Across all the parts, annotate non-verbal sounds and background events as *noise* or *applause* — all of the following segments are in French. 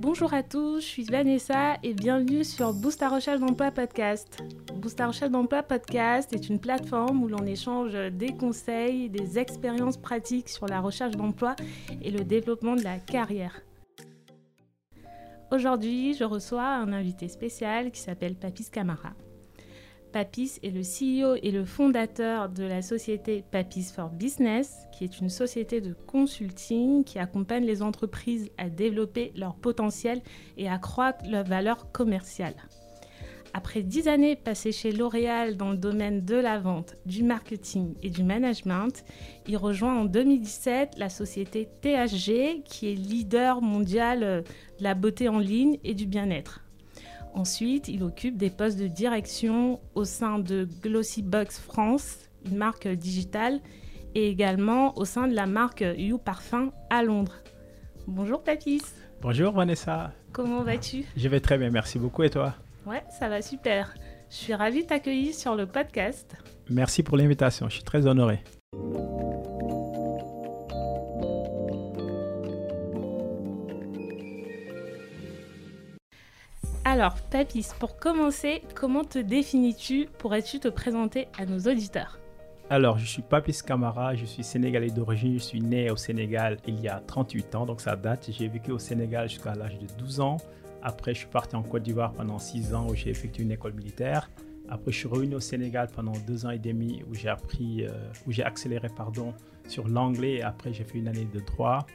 Bonjour à tous, je suis Vanessa et bienvenue sur Boost à recherche d'emploi podcast. Boost à recherche d'emploi podcast est une plateforme où l'on échange des conseils, des expériences pratiques sur la recherche d'emploi et le développement de la carrière. Aujourd'hui, je reçois un invité spécial qui s'appelle Papis Camara. Papis est le CEO et le fondateur de la société Papis for Business, qui est une société de consulting qui accompagne les entreprises à développer leur potentiel et à croître leur valeur commerciale. Après dix années passées chez L'Oréal dans le domaine de la vente, du marketing et du management, il rejoint en 2017 la société THG, qui est leader mondial de la beauté en ligne et du bien-être. Ensuite, il occupe des postes de direction au sein de Glossybox France, une marque digitale, et également au sein de la marque You Parfum à Londres. Bonjour Papis. Bonjour Vanessa. Comment vas-tu? Je vais très bien, merci beaucoup. Et toi? Ouais, ça va super. Je suis ravie de t'accueillir sur le podcast. Merci pour l'invitation, je suis très honoré. Alors, Papis, pour commencer, comment te définis-tu Pourrais-tu te présenter à nos auditeurs? Alors, je suis Papis Camara, je suis sénégalais d'origine, je suis né au Sénégal il y a 38 ans, donc ça date. J'ai vécu au Sénégal jusqu'à l'âge de 12 ans. Après, je suis parti en Côte d'Ivoire pendant 6 ans où j'ai effectué une école militaire. Après, je suis revenu au Sénégal pendant 2 ans et demi où j'ai appris, euh, où j'ai accéléré, pardon, sur l'anglais après j'ai fait une année de droit.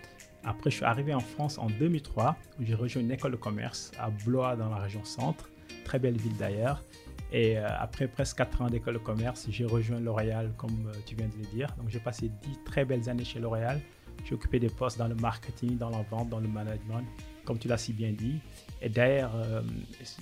Après, je suis arrivé en France en 2003 où j'ai rejoint une école de commerce à Blois dans la région centre, très belle ville d'ailleurs. Et euh, après presque 4 ans d'école de commerce, j'ai rejoint L'Oréal comme euh, tu viens de le dire. Donc j'ai passé 10 très belles années chez L'Oréal. J'ai occupé des postes dans le marketing, dans la vente, dans le management, comme tu l'as si bien dit. Et d'ailleurs, euh,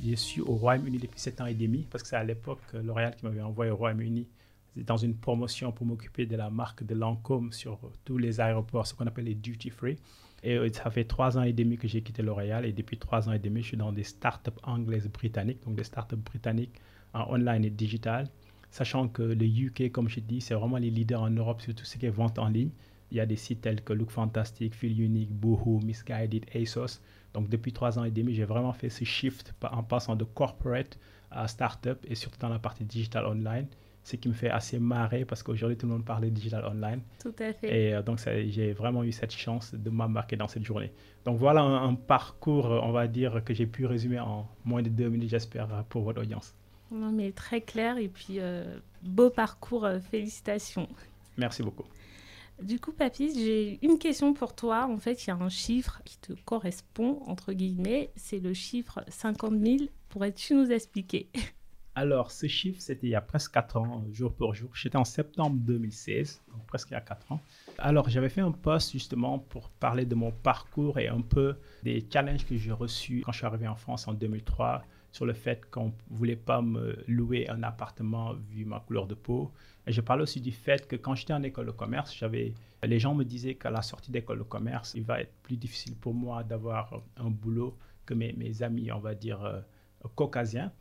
je suis au Royaume-Uni depuis 7 ans et demi parce que c'est à l'époque L'Oréal qui m'avait envoyé au Royaume-Uni dans une promotion pour m'occuper de la marque de Lancôme sur tous les aéroports, ce qu'on appelle les duty free. Et euh, ça fait trois ans et demi que j'ai quitté L'Oréal et depuis trois ans et demi, je suis dans des startups anglaises britanniques, donc des startups britanniques en online et digital. Sachant que le UK, comme je dis, c'est vraiment les leaders en Europe sur tout ce qui est vente en ligne. Il y a des sites tels que Look Fantastic, Feel Unique, Boohoo, Misguided, ASOS. Donc depuis trois ans et demi, j'ai vraiment fait ce shift en passant de corporate à startup et surtout dans la partie digital online ce qui me fait assez marrer parce qu'aujourd'hui tout le monde parle de digital online. Tout à fait. Et euh, donc j'ai vraiment eu cette chance de m'embarquer dans cette journée. Donc voilà un, parcours, euh, on va dire, que j'ai pu résumer en moins de deux minutes, j'espère, euh, pour votre audience. Non mais très clair et puis beau parcours, félicitations. Merci beaucoup. Du coup, Papis, j'ai une question pour toi. En fait, il y a un chiffre qui te correspond, entre guillemets, c'est le chiffre 50 000. Pourrais-tu nous expliquer? Alors, ce chiffre, c'était il y a presque 4 ans, jour pour jour. J'étais en septembre 2016, donc presque il y a 4 ans. Alors, j'avais fait un post justement pour parler de mon parcours et un peu des challenges que j'ai reçus quand je suis arrivé en France en 2003 sur le fait qu'on ne voulait pas me louer un appartement vu ma couleur de peau. Et je parlais aussi du fait que quand j'étais en école de commerce, j'avais, les gens me disaient qu'à la sortie d'école de commerce, il va être plus difficile pour moi d'avoir un boulot que mes, mes amis, on va dire, euh, caucasiens.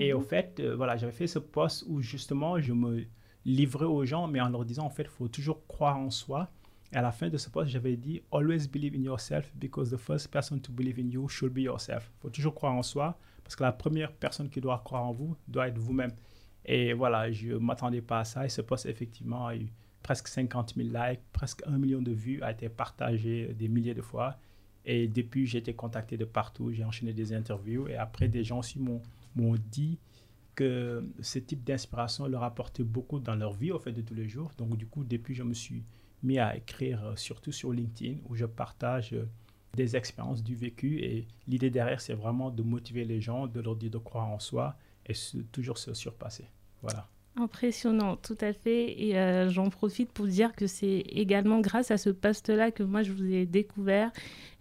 Et au mhm. fait, euh, voilà, j'avais fait ce poste où justement je me livrais aux gens, mais en leur disant en fait, il faut toujours croire en soi. Et à la fin de ce poste, j'avais dit Always believe in yourself because the first person to believe in you should be yourself. Il faut toujours croire en soi parce que la première personne qui doit croire en vous doit être vous-même. Et voilà, je ne m'attendais pas à ça. Et ce poste, effectivement, a eu presque 50 000 likes, presque un million de vues, a été partagé des milliers de fois. Et depuis, j'ai été contacté de partout, j'ai enchaîné des interviews. Et après, des gens aussi m'ont m'ont dit que ce type d'inspiration leur apportait beaucoup dans leur vie au fait de tous les jours. Donc du coup, depuis, je me suis mis à écrire euh, surtout sur LinkedIn où je partage euh, des expériences du vécu et l'idée derrière, c'est vraiment de motiver les gens, de leur dire de croire en soi et toujours se surpasser. Voilà. Impressionnant, tout à fait. Et euh, j'en profite pour dire que c'est également grâce à ce poste-là que moi je vous ai découvert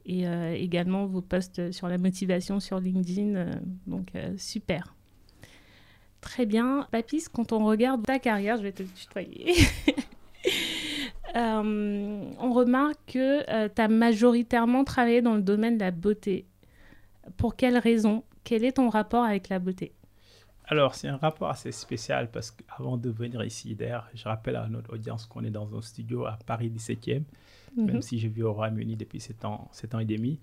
et euh, également vos posts sur la motivation sur LinkedIn. Euh, donc super. Très bien. Papis, quand on regarde ta carrière, je vais te tutoyer. *laughs* on remarque que tu as majoritairement travaillé dans le domaine de la beauté. Pour quelle raison? Quel est ton rapport avec la beauté? Alors, c'est un rapport assez spécial parce qu'avant de venir ici, d'ailleurs, je rappelle à notre audience qu'on est dans un studio à Paris 17e, même mhm. si je vis au Royaume-Uni depuis 7 ans, 7 ans et demi.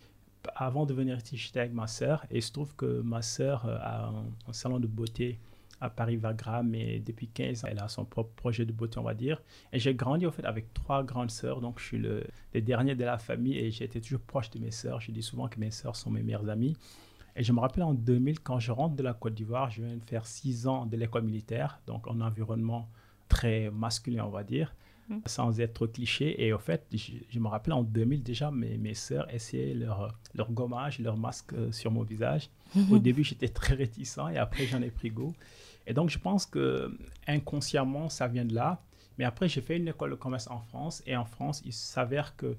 Avant de venir ici, j'étais avec ma sœur et il se trouve que ma sœur euh, a un, salon de beauté à Paris-Vagram et depuis 15 ans, elle a son propre projet de beauté, on va dire. Et j'ai grandi en fait avec trois grandes sœurs, donc je suis le, dernier de la famille et j'ai été toujours proche de mes sœurs. Je dis souvent que mes sœurs sont mes meilleures amies. Et je me rappelle en 2000, quand je rentre de la Côte d'Ivoire, je viens de faire six ans de l'école militaire, donc en environnement très masculin, on va dire. Mm. sans être trop cliché. Et au fait, je, me rappelle en 2000 déjà, mes, mes sœurs essayaient leur, leur gommage, leur masque euh, sur mon visage. *laughs* Au début, j'étais très réticent et après, j'en ai pris goût. Et donc, je pense que inconsciemment, ça vient de là. Mais après, j'ai fait une école de commerce en France et en France, il s'avère que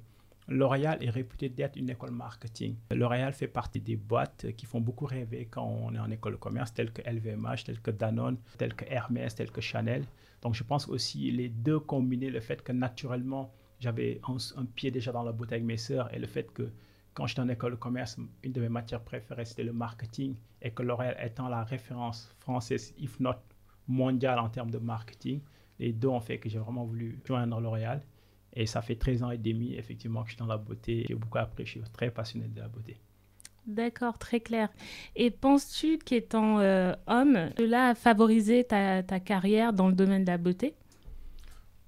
L'Oréal est réputé d'être une école marketing. L'Oréal fait partie des boîtes qui font beaucoup rêver quand on est en école de commerce, telles que LVMH, telles que Danone, telles que Hermès, telles que Chanel. Donc je pense aussi les deux combinés, le fait que naturellement j'avais un, pied déjà dans la avec mes sœurs et le fait que quand j'étais en école de commerce, une de mes matières préférées c'était le marketing et que L'Oréal étant la référence française, if not mondiale en termes de marketing, les deux ont fait que j'ai vraiment voulu joindre L'Oréal. Et ça fait 13 ans et demi, effectivement, que je suis dans la beauté. J'ai beaucoup appris, je suis très passionné de la beauté. D'accord, très clair. Et penses-tu qu'étant euh, homme, cela a favorisé ta, ta, carrière dans le domaine de la beauté?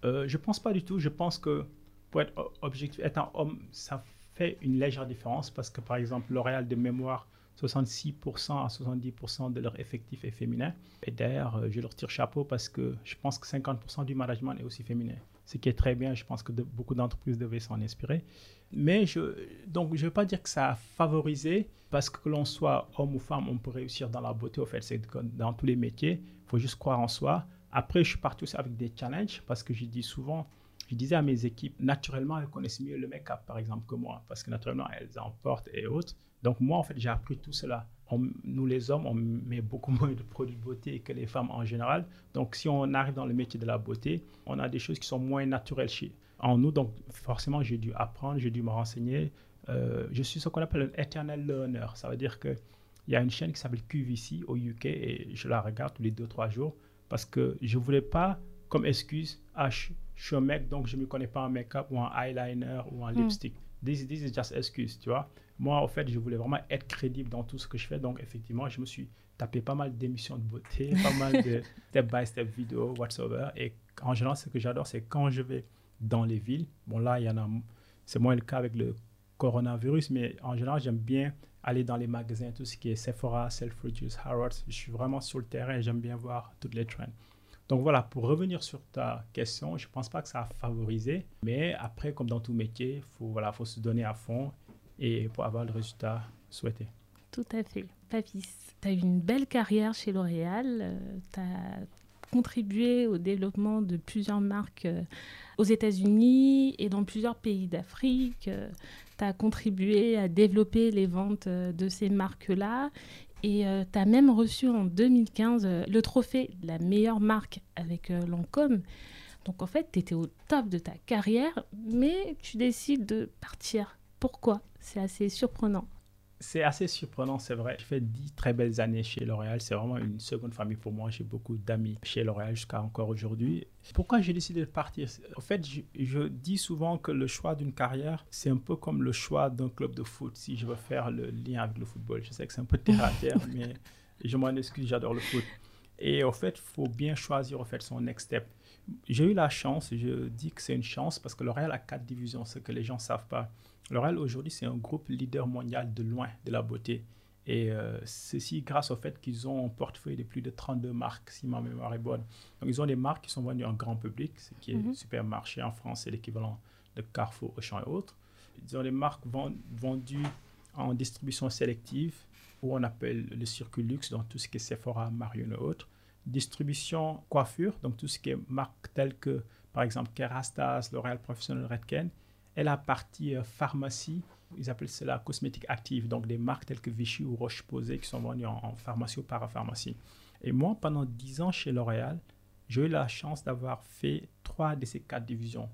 Euh, Je pense pas du tout. Je pense que pour être objectif, étant homme, ça fait une légère différence parce que par exemple, L'Oréal de mémoire, 66% à 70% de leur effectif est féminin. Et d'ailleurs, je leur tire chapeau parce que je pense que 50% du management est aussi féminin. Ce qui est très bien, je pense que beaucoup d'entreprises devaient s'en inspirer. Mais je, ne veux pas dire que ça a favorisé, parce que, que l'on soit homme ou femme, on peut réussir dans la beauté. Au fait, c'est dans tous les métiers, il faut juste croire en soi. Après, je suis parti aussi avec des challenges, parce que je dis souvent, je disais à mes équipes, naturellement, elles connaissent mieux le make-up, par exemple, que moi, parce que naturellement, elles en portent et autres. Donc, moi, en fait, j'ai appris tout cela. Nous, les hommes, on met beaucoup *laughs* moins de produits de beauté que les femmes en général. Donc, si on arrive dans le métier de la beauté, on a des choses qui sont moins naturelles chez, en nous. Donc, forcément, j'ai dû apprendre, j'ai dû me renseigner. Euh, je suis ce qu'on appelle un eternal learner. Ça veut dire qu'il y a une chaîne qui s'appelle QVC au UK et je la regarde tous les 2-3 jours parce que je ne voulais pas, comme excuse, ah, je, suis un mec, donc je ne me connais pas en make-up ou en eyeliner ou en hmm. lipstick. This, this is just excuse, tu vois. Moi, en fait, je voulais vraiment être crédible dans tout ce que je fais. Donc, effectivement, je me suis tapé pas mal d'émissions de beauté, *laughs* pas mal de step-by-step vidéos, whatsoever. Et en général, ce que j'adore, c'est quand je vais dans les villes. Bon, là, il y en a, c'est moins le cas avec le coronavirus, mais en général, j'aime bien aller dans les magasins, tout ce qui est Sephora, Selfridges, Harrods. Je suis vraiment sur le terrain et j'aime bien voir toutes les trends. Donc voilà, pour revenir sur ta question, je ne pense pas que ça a favorisé, mais après, comme dans tout métier, il voilà, faut se donner à fond et pour avoir le résultat souhaité. Tout à fait. Papis, tu as eu une belle carrière chez L'Oréal, euh, tu as contribué au développement de plusieurs marques euh, aux États-Unis et dans plusieurs pays d'Afrique. Euh, tu as contribué à développer les ventes euh, de ces marques-là. Et tu as même reçu en 2015 le trophée de la meilleure marque avec Lancôme. Donc en fait, tu étais au top de ta carrière, mais tu décides de partir. Pourquoi? C'est assez surprenant. C'est assez surprenant, c'est vrai. J'ai fait dix très belles années chez L'Oréal. C'est vraiment une seconde famille pour moi. J'ai beaucoup d'amis chez L'Oréal jusqu'à encore aujourd'hui. Pourquoi j'ai décidé de partir En fait, je, dis souvent que le choix d'une carrière, c'est un peu comme le choix d'un club de foot. Si je veux faire le lien avec le football, je sais que c'est un peu terre à terre, *laughs* mais je m'en excuse, j'adore le foot. Et en fait, il faut bien choisir en fait, son next step. J'ai eu la chance, je dis que c'est une chance parce que L'Oréal a quatre divisions, ce que les gens ne savent pas. L'Oréal aujourd'hui, c'est un groupe leader mondial de loin de la beauté. Et euh, ceci grâce au fait qu'ils ont un portefeuille de plus de 32 marques, si ma mémoire est bonne. Donc, ils ont des marques qui sont vendues en grand public, ce qui est mm supermarché en France, c'est l'équivalent de Carrefour, Auchan et autres. Ils ont des marques vendues en distribution sélective, où on appelle le circuit luxe, donc tout ce qui est Sephora, Marion et autres. Distribution coiffure, donc tout ce qui est marques telles que, par exemple, Kerastase, L'Oréal Professionnel Redken et la partie euh, pharmacie, ils appellent cela cosmétique active, donc des marques telles que Vichy ou Roche-Posay qui sont vendues en, pharmacie ou parapharmacie. Et moi, pendant 10 ans chez L'Oréal, j'ai eu la chance d'avoir fait trois de ces quatre divisions.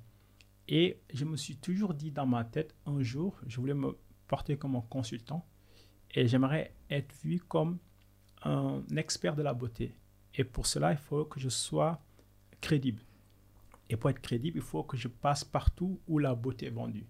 Et je me suis toujours dit dans ma tête, un jour, je voulais me porter comme un consultant et j'aimerais être vu comme un expert de la beauté. Et pour cela, il faut que je sois crédible. Et pour être crédible, il faut que je passe partout où la beauté est vendue.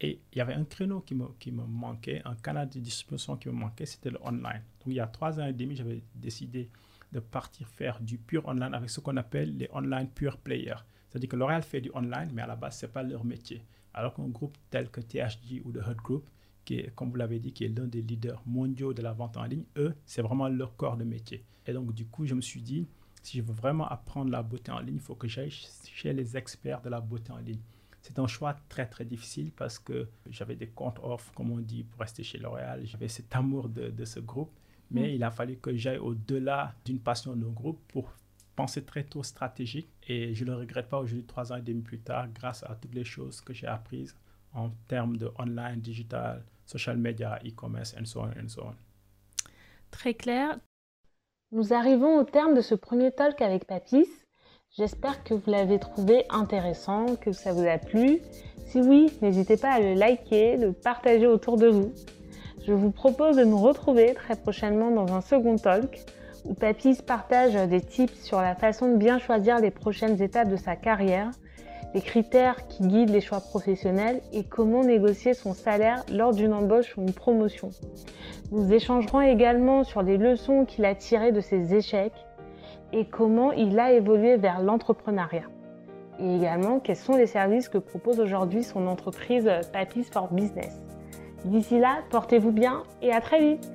Et il y avait un créneau qui me, qui me manquait, un canal de distribution qui me manquait, c'était le online. Donc il y a trois ans et demi, j'avais décidé de partir faire du pur online avec ce qu'on appelle les online pure players. C'est-à-dire que L'Oréal fait du online, mais à la base, ce n'est pas leur métier. Alors qu'un groupe tel que THG ou The Hut Group, qui est, comme vous l'avez dit, qui est l'un des leaders mondiaux de la vente en ligne, eux, c'est vraiment leur corps de métier. Et donc, du coup, je me suis dit, si je veux vraiment apprendre la beauté en ligne, il faut que j'aille chez les experts de la beauté en ligne. C'est un choix très très difficile parce que j'avais des comptes off, comme on dit, pour rester chez L'Oréal. J'avais cet amour de, de ce groupe, mais mm. il a fallu que j'aille au-delà d'une passion d'un groupe pour penser très tôt stratégique. Et je ne le regrette pas aujourd'hui, trois ans et demi plus tard, grâce à toutes les choses que j'ai apprises en termes de online, digital, social media, e-commerce, and so on, and so on. Très clair. Nous arrivons au terme de ce premier talk avec Papis. J'espère que vous l'avez trouvé intéressant, que ça vous a plu. Si oui, n'hésitez pas à le liker, le partager autour de vous. Je vous propose de nous retrouver très prochainement dans un second talk où Papis partage des tips sur la façon de bien choisir les prochaines étapes de sa carrière, les critères qui guident les choix professionnels et comment négocier son salaire lors d'une embauche ou une promotion. Nous échangerons également sur les leçons qu'il a tirées de ses échecs et comment il a évolué vers l'entrepreneuriat. Et également, quels sont les services que propose aujourd'hui son entreprise Papis for Business. D'ici là, portez-vous bien et à très vite